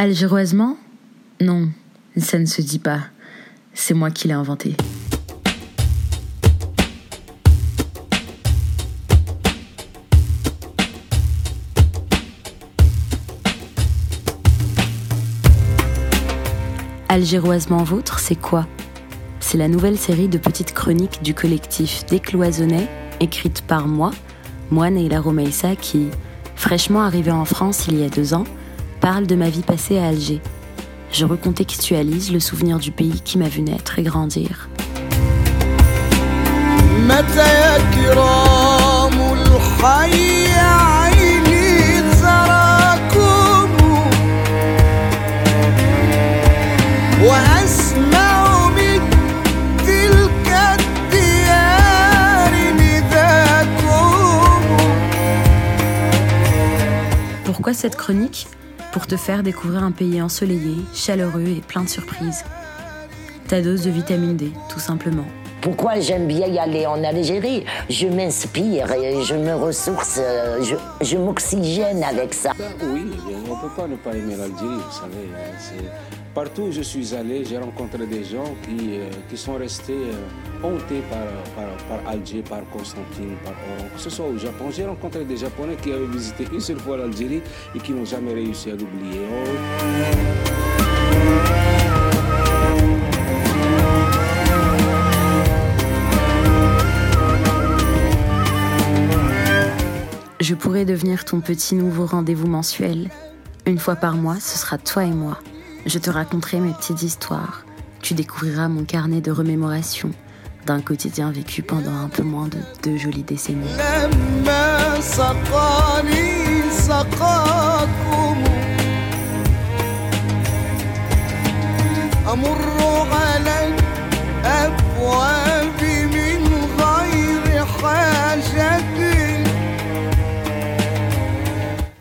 Algéroisement? Non, ça ne se dit pas. C'est moi qui l'ai inventé. Algéroisement vôtre, c'est quoi? C'est la nouvelle série de petites chroniques du collectif Décloisonnet, écrite par moi, moi Neila Romeissa, qui, fraîchement arrivée en France il y a deux ans, parle de ma vie passée à Alger. Je recontextualise le souvenir du pays qui m'a vu naître et grandir. Pourquoi cette chronique? Pour te faire découvrir un pays ensoleillé, chaleureux et plein de surprises. Ta dose de vitamine D, tout simplement. Pourquoi j'aime bien y aller en Algérie? Je m'inspire, et je me ressource, euh, je, je m'oxygène avec ça. Ben oui, on ne peut pas ne pas aimer l'Algérie, vous savez. Partout où je suis allé, j'ai rencontré des gens qui, euh, qui sont restés euh, hantés par, par, Alger, par Constantine, par Oran. Que ce soit au Japon, j'ai rencontré des Japonais qui avaient visité une seule fois l'Algérie et qui n'ont jamais réussi à l'oublier. Je pourrais devenir ton petit nouveau rendez-vous mensuel. Une fois par mois, ce sera toi et moi. Je te raconterai mes petites histoires. Tu découvriras mon carnet de remémoration d'un quotidien vécu pendant un peu moins de deux jolies décennies.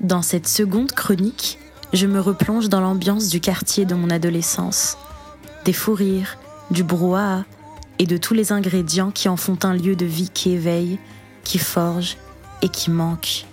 Dans cette seconde chronique, je me replonge dans l'ambiance du quartier de mon adolescence, des fous rires, du brouhaha et de tous les ingrédients qui en font un lieu de vie qui éveille, qui forge et qui manque.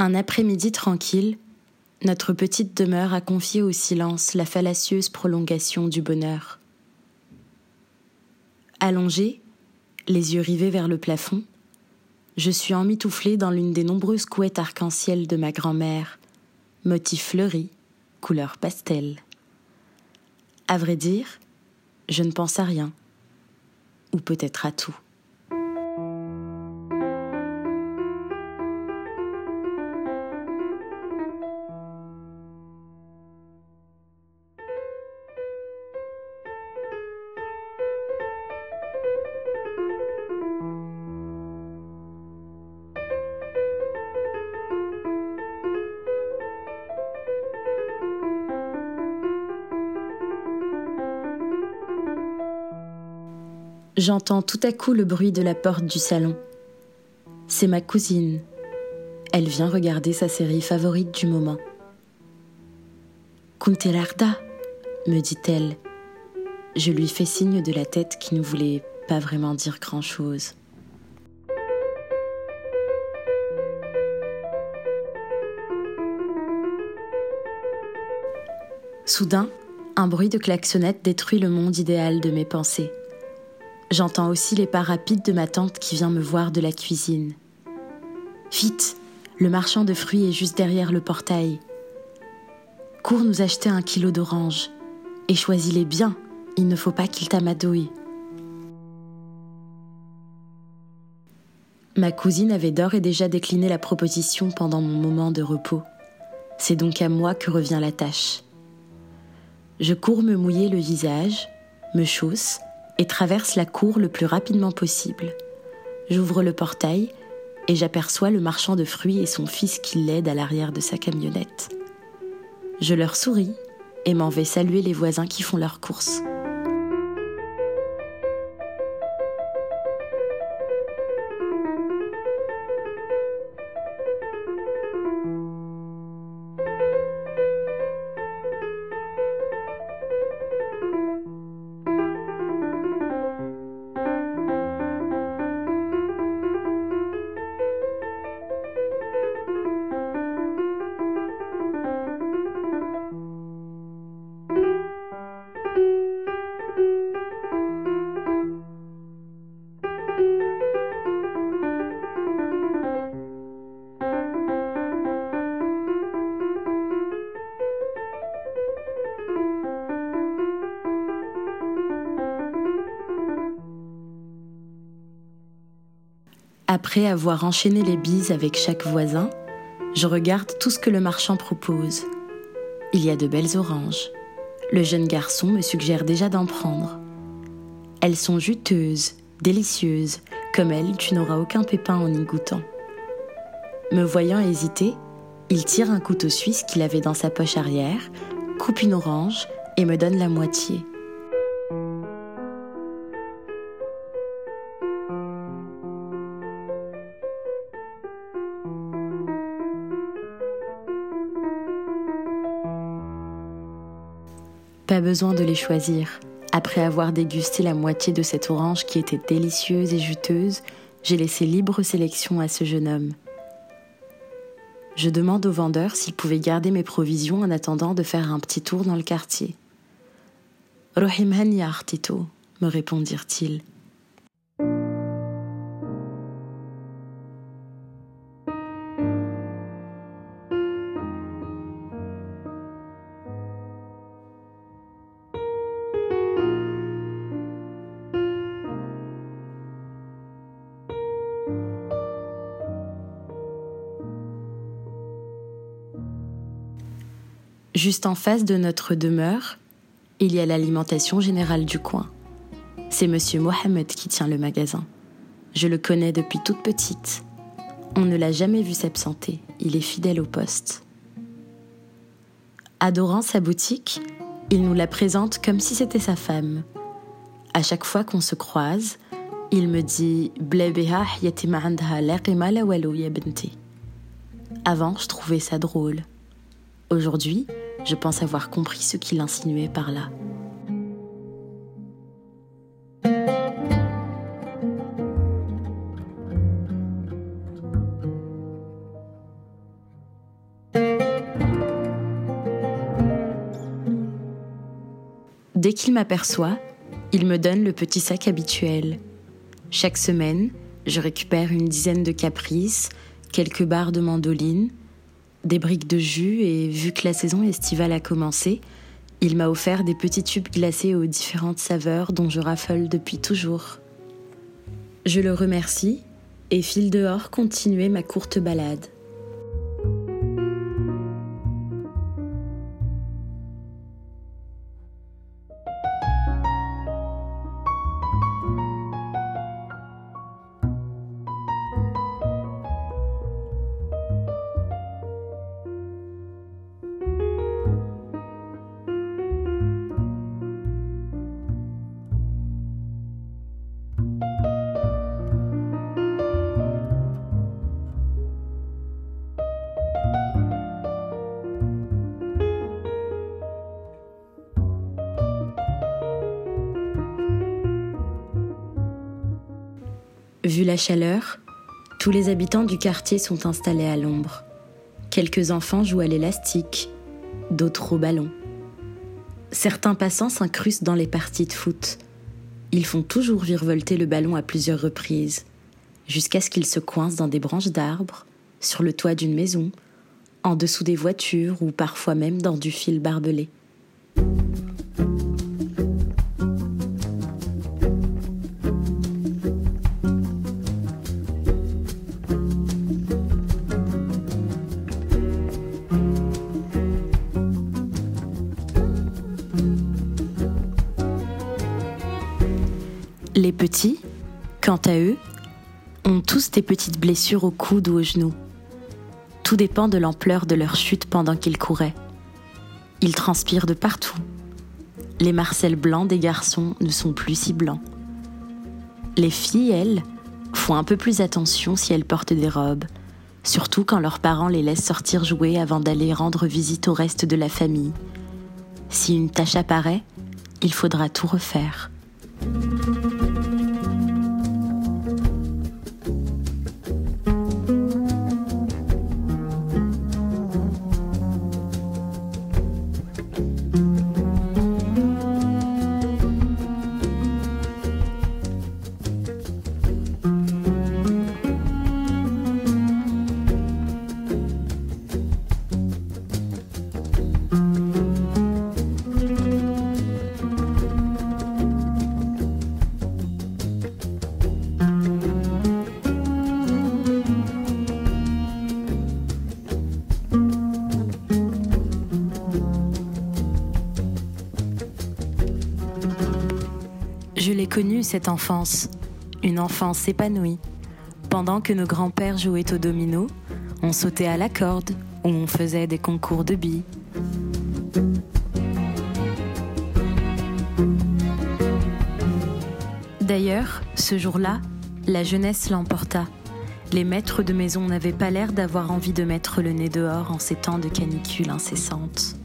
Un après-midi tranquille, notre petite demeure a confié au silence la fallacieuse prolongation du bonheur. Allongée, les yeux rivés vers le plafond, je suis emmitouflée dans l'une des nombreuses couettes arc-en-ciel de ma grand-mère, motif fleuri, couleur pastel. À vrai dire, je ne pense à rien, ou peut-être à tout. J'entends tout à coup le bruit de la porte du salon. C'est ma cousine. Elle vient regarder sa série favorite du moment. Kuntelarda, me dit-elle. Je lui fais signe de la tête qui ne voulait pas vraiment dire grand-chose. Soudain, un bruit de klaxonnette détruit le monde idéal de mes pensées. J'entends aussi les pas rapides de ma tante qui vient me voir de la cuisine. Vite, le marchand de fruits est juste derrière le portail. Cours nous acheter un kilo d'oranges. Et choisis-les bien, il ne faut pas qu'il t'amadouille. Ma cousine avait d'ores et déjà décliné la proposition pendant mon moment de repos. C'est donc à moi que revient la tâche. Je cours me mouiller le visage, me chausse et traverse la cour le plus rapidement possible. J'ouvre le portail et j'aperçois le marchand de fruits et son fils qui l'aide à l'arrière de sa camionnette. Je leur souris et m'en vais saluer les voisins qui font leurs courses. Après avoir enchaîné les bises avec chaque voisin, je regarde tout ce que le marchand propose. Il y a de belles oranges. Le jeune garçon me suggère déjà d'en prendre. Elles sont juteuses, délicieuses, comme elles, tu n'auras aucun pépin en y goûtant. Me voyant hésiter, il tire un couteau suisse qu'il avait dans sa poche arrière, coupe une orange et me donne la moitié. Besoin de les choisir. Après avoir dégusté la moitié de cette orange qui était délicieuse et juteuse, j'ai laissé libre sélection à ce jeune homme. Je demande au vendeur s'il pouvait garder mes provisions en attendant de faire un petit tour dans le quartier. Rohim Tito, me répondirent-ils. Juste en face de notre demeure, il y a l'alimentation générale du coin. C'est monsieur Mohamed qui tient le magasin. Je le connais depuis toute petite. On ne l'a jamais vu s'absenter, il est fidèle au poste. Adorant sa boutique, il nous la présente comme si c'était sa femme. À chaque fois qu'on se croise, il me dit Avant, je trouvais ça drôle. Aujourd'hui, je pense avoir compris ce qu'il insinuait par là. Dès qu'il m'aperçoit, il me donne le petit sac habituel. Chaque semaine, je récupère une dizaine de caprices, quelques barres de mandoline, des briques de jus et vu que la saison estivale a commencé, il m'a offert des petits tubes glacés aux différentes saveurs dont je raffole depuis toujours. Je le remercie et file dehors continuer ma courte balade. Vu la chaleur, tous les habitants du quartier sont installés à l'ombre. Quelques enfants jouent à l'élastique, d'autres au ballon. Certains passants s'incrustent dans les parties de foot. Ils font toujours virevolter le ballon à plusieurs reprises, jusqu'à ce qu'il se coince dans des branches d'arbres, sur le toit d'une maison, en dessous des voitures ou parfois même dans du fil barbelé. Petits, quant à eux, ont tous des petites blessures au coude ou aux genoux. Tout dépend de l'ampleur de leur chute pendant qu'ils couraient. Ils transpirent de partout. Les marcelles blancs des garçons ne sont plus si blancs. Les filles, elles, font un peu plus attention si elles portent des robes, surtout quand leurs parents les laissent sortir jouer avant d'aller rendre visite au reste de la famille. Si une tache apparaît, il faudra tout refaire. Cette enfance, une enfance épanouie. Pendant que nos grands-pères jouaient au domino, on sautait à la corde ou on faisait des concours de billes. D'ailleurs, ce jour-là, la jeunesse l'emporta. Les maîtres de maison n'avaient pas l'air d'avoir envie de mettre le nez dehors en ces temps de canicule incessante.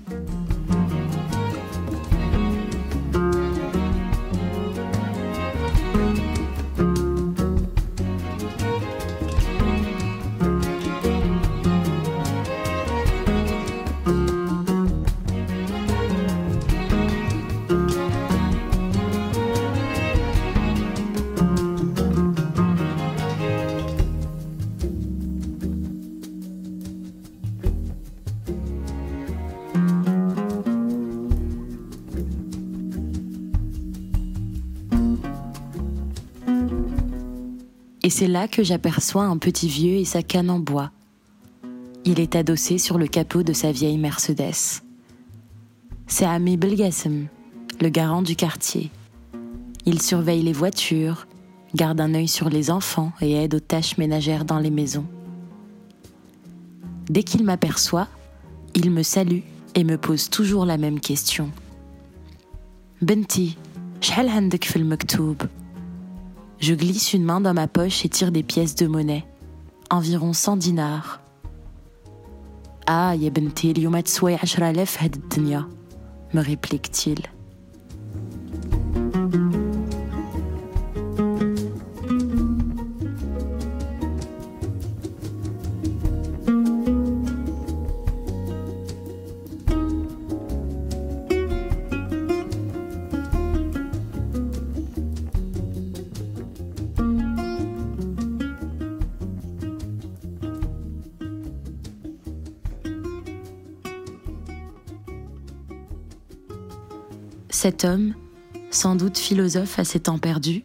Et c'est là que j'aperçois un petit vieux et sa canne en bois. Il est adossé sur le capot de sa vieille Mercedes. C'est Ami Belgassem, le garant du quartier. Il surveille les voitures, garde un œil sur les enfants et aide aux tâches ménagères dans les maisons. Dès qu'il m'aperçoit, il me salue et me pose toujours la même question. Benti, شحال عندك في المكتوب je glisse une main dans ma poche et tire des pièces de monnaie. Environ 100 dinars. Ah, يا بنتي اليوم تسوي 10000 هاد الدنيا me réplique-t-il. Homme, sans doute philosophe à ses temps perdus,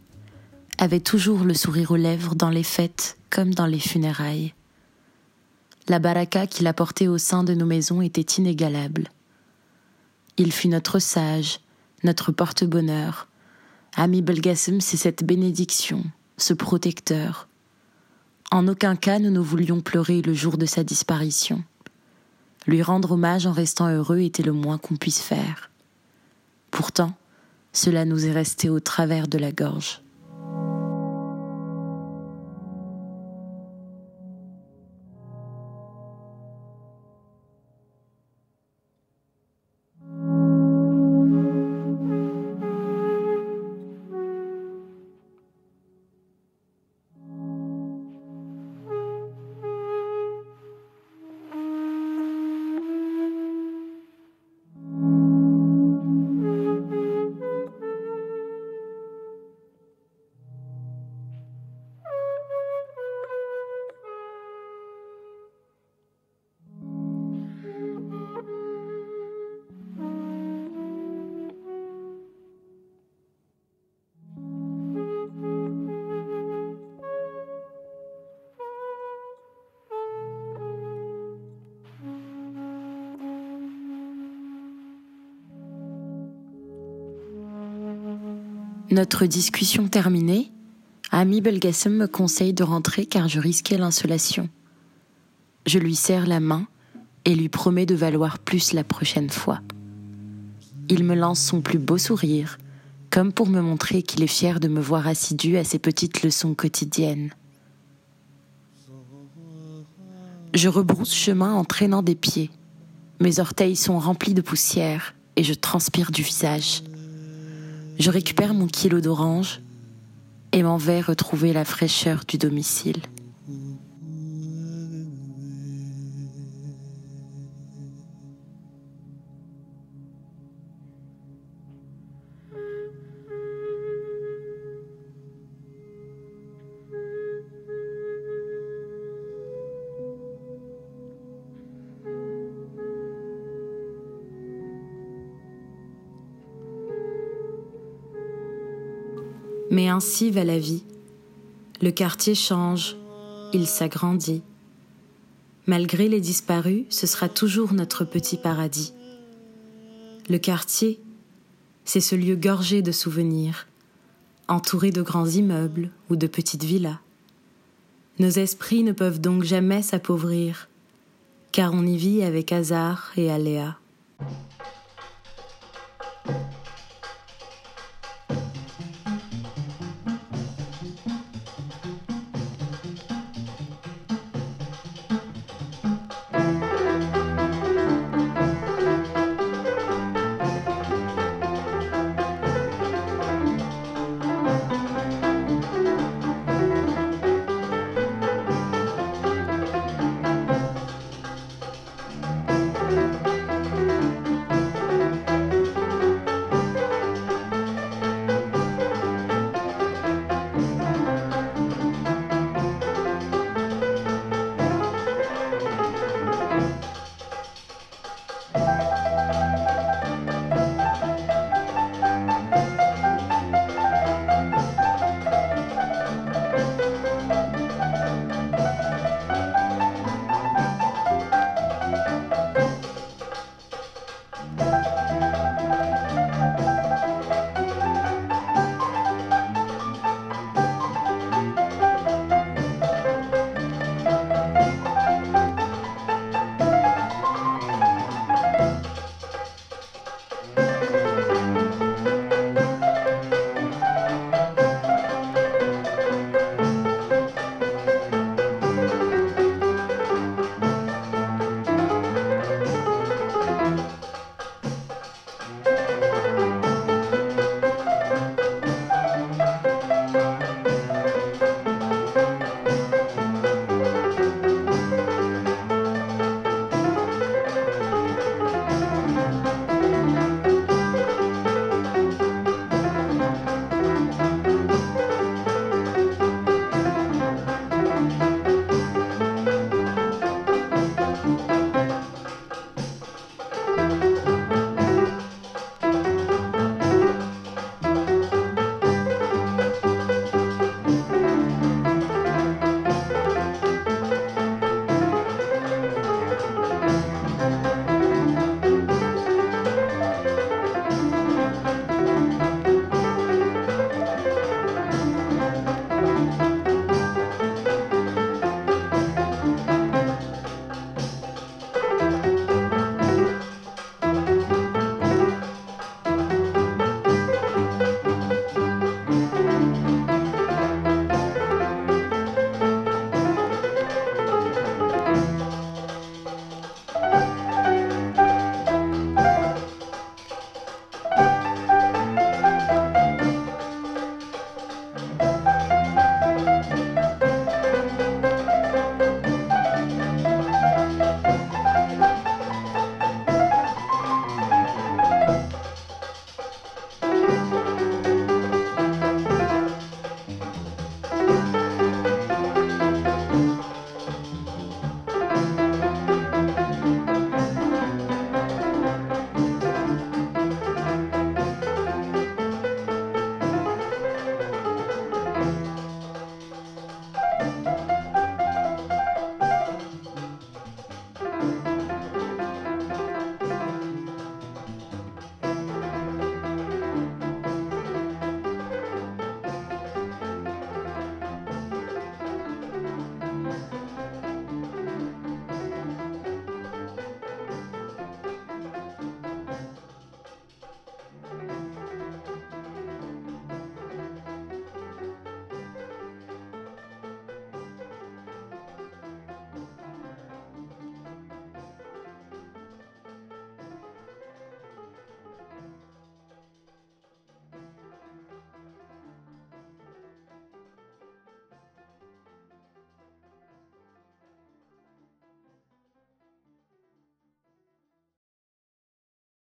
avait toujours le sourire aux lèvres dans les fêtes comme dans les funérailles. La baraka qu'il apportait au sein de nos maisons était inégalable. Il fut notre sage, notre porte-bonheur. Ami Belgassem, c'est cette bénédiction, ce protecteur. En aucun cas nous ne voulions pleurer le jour de sa disparition. Lui rendre hommage en restant heureux était le moins qu'on puisse faire. Pourtant, cela nous est resté au travers de la gorge. Notre discussion terminée, Ami Belgassem me conseille de rentrer car je risquais l'insolation. Je lui serre la main et lui promets de valoir plus la prochaine fois. Il me lance son plus beau sourire, comme pour me montrer qu'il est fier de me voir assidu à ses petites leçons quotidiennes. Je rebrousse chemin en traînant des pieds. Mes orteils sont remplis de poussière et je transpire du visage. Je récupère mon kilo d'orange et m'en vais retrouver la fraîcheur du domicile. Ainsi va la vie. Le quartier change, il s'agrandit. Malgré les disparus, ce sera toujours notre petit paradis. Le quartier, c'est ce lieu gorgé de souvenirs, entouré de grands immeubles ou de petites villas. Nos esprits ne peuvent donc jamais s'appauvrir, car on y vit avec hasard et aléa.